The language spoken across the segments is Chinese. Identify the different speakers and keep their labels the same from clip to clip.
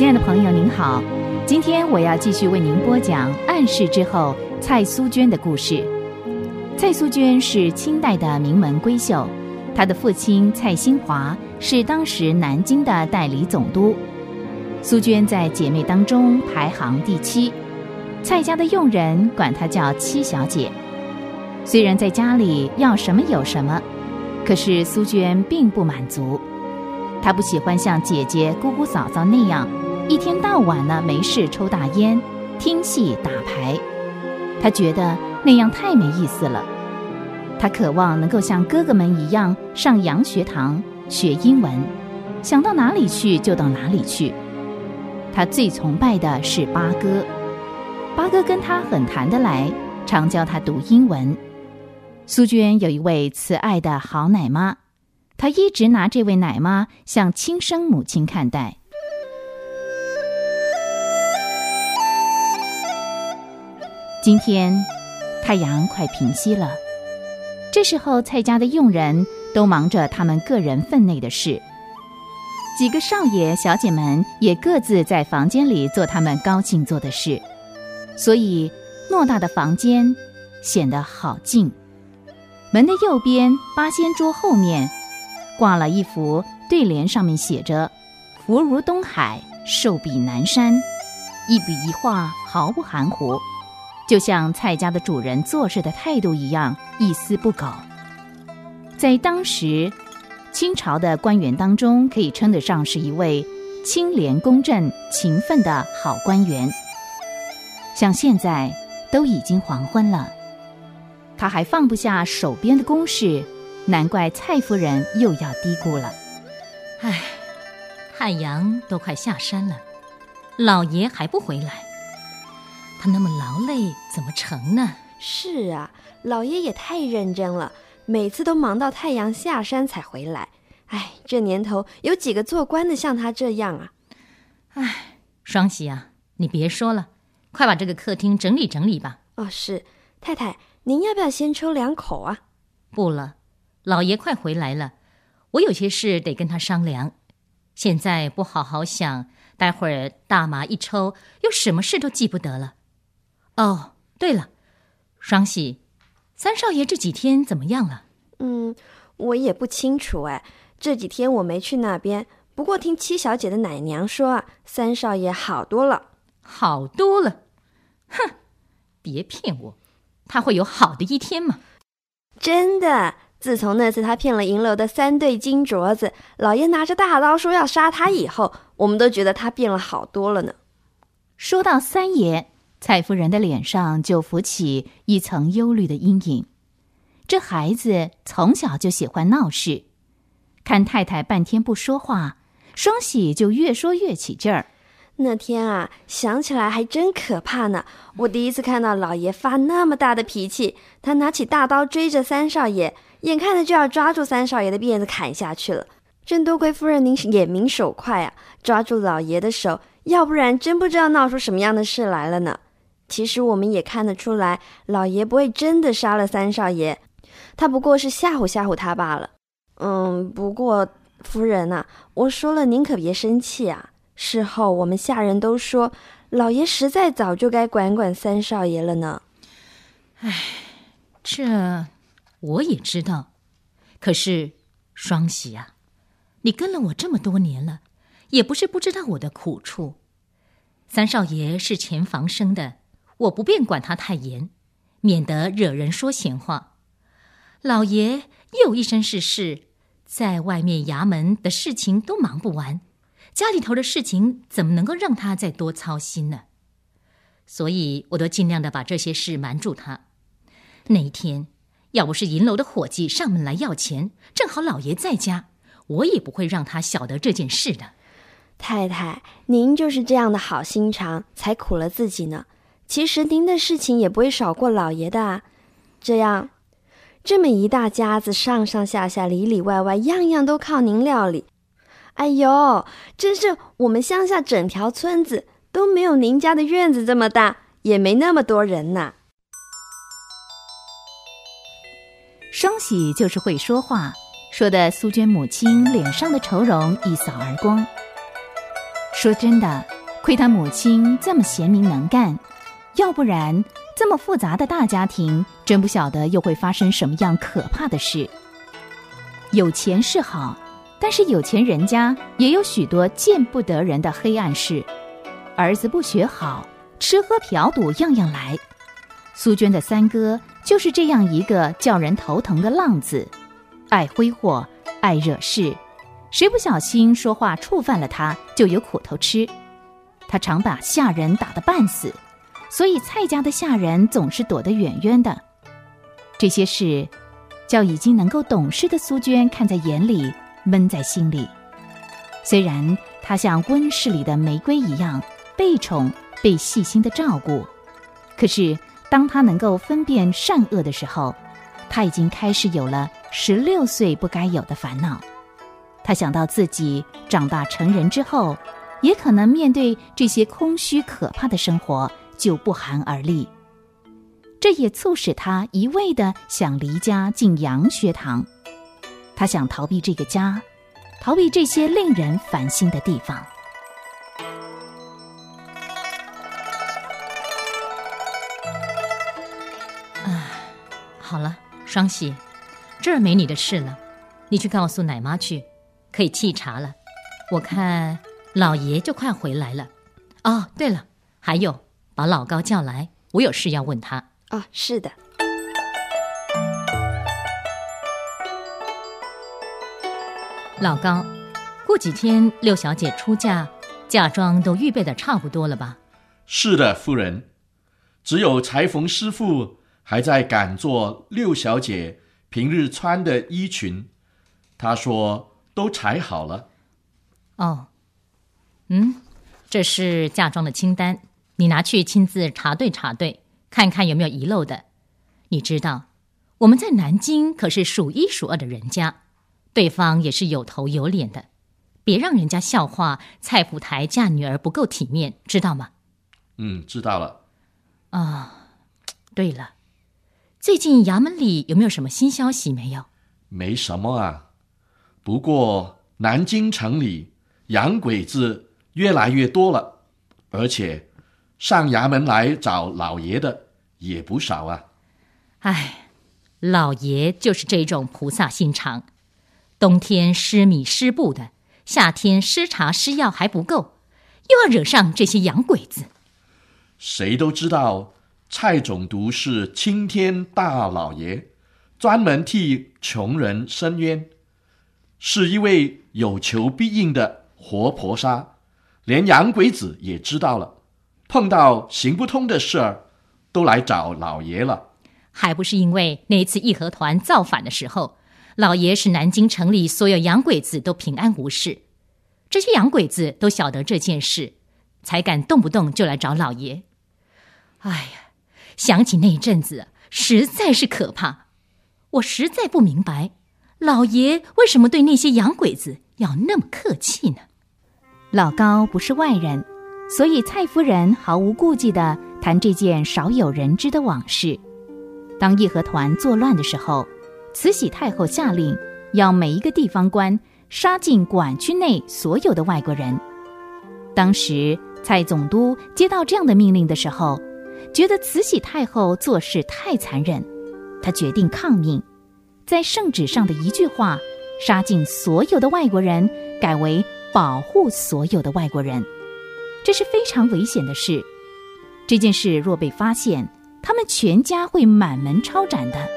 Speaker 1: 亲爱的朋友，您好，今天我要继续为您播讲暗示之后蔡苏娟的故事。蔡苏娟是清代的名门闺秀，她的父亲蔡新华是当时南京的代理总督。苏娟在姐妹当中排行第七，蔡家的佣人管她叫七小姐。虽然在家里要什么有什么，可是苏娟并不满足。她不喜欢像姐姐、姑姑、嫂嫂那样，一天到晚呢没事抽大烟、听戏、打牌。他觉得那样太没意思了。他渴望能够像哥哥们一样上洋学堂学英文，想到哪里去就到哪里去。他最崇拜的是八哥，八哥跟他很谈得来，常教他读英文。苏娟有一位慈爱的好奶妈。他一直拿这位奶妈像亲生母亲看待。今天太阳快平息了，这时候蔡家的佣人都忙着他们个人分内的事，几个少爷小姐们也各自在房间里做他们高兴做的事，所以偌大的房间显得好静。门的右边八仙桌后面。挂了一幅对联，上面写着“福如东海，寿比南山”，一笔一画毫不含糊，就像蔡家的主人做事的态度一样，一丝不苟。在当时，清朝的官员当中，可以称得上是一位清廉公正、勤奋的好官员。像现在都已经黄昏了，他还放不下手边的公事。难怪蔡夫人又要嘀咕了。
Speaker 2: 唉，太阳都快下山了，老爷还不回来，他那么劳累怎么成呢？
Speaker 3: 是啊，老爷也太认真了，每次都忙到太阳下山才回来。哎，这年头有几个做官的像他这样啊？
Speaker 2: 哎，双喜啊，你别说了，快把这个客厅整理整理吧。
Speaker 3: 哦，是，太太，您要不要先抽两口啊？
Speaker 2: 不了。老爷快回来了，我有些事得跟他商量。现在不好好想，待会儿大麻一抽，又什么事都记不得了。哦，对了，双喜，三少爷这几天怎么样了？
Speaker 3: 嗯，我也不清楚哎，这几天我没去那边。不过听七小姐的奶娘说啊，三少爷好多了，
Speaker 2: 好多了。哼，别骗我，他会有好的一天吗？
Speaker 3: 真的。自从那次他骗了银楼的三对金镯子，老爷拿着大刀说要杀他以后，我们都觉得他变了好多了呢。
Speaker 1: 说到三爷，蔡夫人的脸上就浮起一层忧虑的阴影。这孩子从小就喜欢闹事，看太太半天不说话，双喜就越说越起劲儿。
Speaker 3: 那天啊，想起来还真可怕呢。我第一次看到老爷发那么大的脾气，他拿起大刀追着三少爷，眼看着就要抓住三少爷的辫子砍下去了。真多亏夫人您眼明手快啊，抓住老爷的手，要不然真不知道闹出什么样的事来了呢。其实我们也看得出来，老爷不会真的杀了三少爷，他不过是吓唬吓唬他罢了。嗯，不过夫人呐，我说了您可别生气啊。事后，我们下人都说，老爷实在早就该管管三少爷了呢。
Speaker 2: 唉，这我也知道。可是，双喜啊，你跟了我这么多年了，也不是不知道我的苦处。三少爷是前房生的，我不便管他太严，免得惹人说闲话。老爷又一身是事，在外面衙门的事情都忙不完。家里头的事情怎么能够让他再多操心呢？所以我都尽量的把这些事瞒住他。那一天，要不是银楼的伙计上门来要钱，正好老爷在家，我也不会让他晓得这件事的。
Speaker 3: 太太，您就是这样的好心肠，才苦了自己呢。其实您的事情也不会少过老爷的。这样，这么一大家子，上上下下、里里外外，样样都靠您料理。哎呦，真是我们乡下整条村子都没有您家的院子这么大，也没那么多人呐。
Speaker 1: 双喜就是会说话，说的苏娟母亲脸上的愁容一扫而光。说真的，亏他母亲这么贤明能干，要不然这么复杂的大家庭，真不晓得又会发生什么样可怕的事。有钱是好，但是有钱人家也有许多见不得人的黑暗事。儿子不学好，吃喝嫖赌样样来。苏娟的三哥就是这样一个叫人头疼的浪子，爱挥霍，爱惹事。谁不小心说话触犯了他，就有苦头吃。他常把下人打得半死，所以蔡家的下人总是躲得远远的。这些事，叫已经能够懂事的苏娟看在眼里，闷在心里。虽然她像温室里的玫瑰一样被宠、被细心的照顾，可是当她能够分辨善恶的时候，她已经开始有了十六岁不该有的烦恼。她想到自己长大成人之后，也可能面对这些空虚可怕的生活，就不寒而栗。这也促使他一味的想离家进洋学堂。他想逃避这个家，逃避这些令人烦心的地方。
Speaker 2: 啊，好了，双喜，这儿没你的事了，你去告诉奶妈去。可以沏茶了，我看老爷就快回来了。哦，对了，还有把老高叫来，我有事要问他。
Speaker 3: 哦，是的。
Speaker 2: 老高，过几天六小姐出嫁，嫁妆都预备的差不多了吧？
Speaker 4: 是的，夫人。只有裁缝师傅还在赶做六小姐平日穿的衣裙。他说。都裁好了，
Speaker 2: 哦，嗯，这是嫁妆的清单，你拿去亲自查对查对，看看有没有遗漏的。你知道我们在南京可是数一数二的人家，对方也是有头有脸的，别让人家笑话蔡福台嫁女儿不够体面，知道吗？
Speaker 4: 嗯，知道了。
Speaker 2: 啊，对了，最近衙门里有没有什么新消息没有？
Speaker 4: 没什么啊。不过，南京城里洋鬼子越来越多了，而且上衙门来找老爷的也不少啊。
Speaker 2: 唉，老爷就是这种菩萨心肠，冬天施米施布的，夏天施茶施药还不够，又要惹上这些洋鬼子。
Speaker 4: 谁都知道蔡总督是青天大老爷，专门替穷人伸冤。是一位有求必应的活菩萨，连洋鬼子也知道了，碰到行不通的事儿，都来找老爷了。
Speaker 2: 还不是因为那次义和团造反的时候，老爷使南京城里所有洋鬼子都平安无事，这些洋鬼子都晓得这件事，才敢动不动就来找老爷。哎呀，想起那一阵子，实在是可怕，我实在不明白。老爷为什么对那些洋鬼子要那么客气呢？
Speaker 1: 老高不是外人，所以蔡夫人毫无顾忌的谈这件少有人知的往事。当义和团作乱的时候，慈禧太后下令要每一个地方官杀尽管区内所有的外国人。当时蔡总督接到这样的命令的时候，觉得慈禧太后做事太残忍，他决定抗命。在圣旨上的一句话，杀尽所有的外国人，改为保护所有的外国人，这是非常危险的事。这件事若被发现，他们全家会满门抄斩的。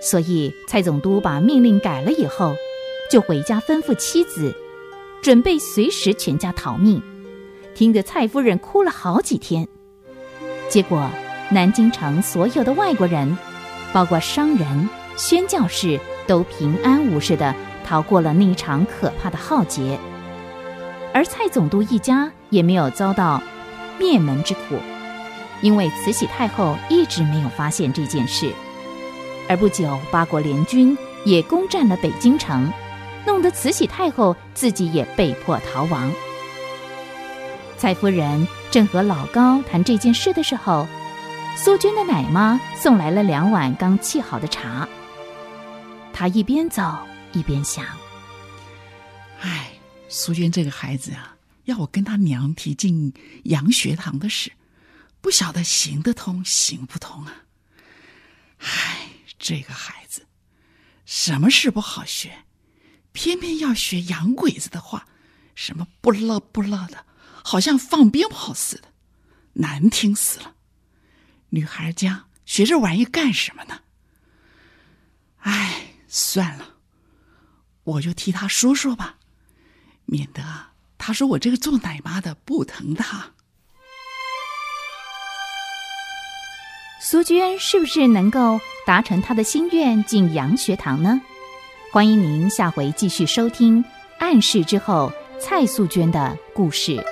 Speaker 1: 所以蔡总督把命令改了以后，就回家吩咐妻子，准备随时全家逃命。听得蔡夫人哭了好几天。结果南京城所有的外国人，包括商人。宣教士都平安无事的逃过了那一场可怕的浩劫，而蔡总督一家也没有遭到灭门之苦，因为慈禧太后一直没有发现这件事。而不久，八国联军也攻占了北京城，弄得慈禧太后自己也被迫逃亡。蔡夫人正和老高谈这件事的时候，苏娟的奶妈送来了两碗刚沏好的茶。他一边走一边想：“
Speaker 5: 唉，苏娟这个孩子啊，要我跟他娘提进洋学堂的事，不晓得行得通行不通啊！唉，这个孩子，什么事不好学，偏偏要学洋鬼子的话，什么不乐不乐的，好像放鞭炮似的，难听死了。女孩家学这玩意干什么呢？唉，算了，我就替他说说吧，免得他说我这个做奶妈的不疼他。
Speaker 1: 苏娟是不是能够达成她的心愿进洋学堂呢？欢迎您下回继续收听《暗示之后》蔡素娟的故事。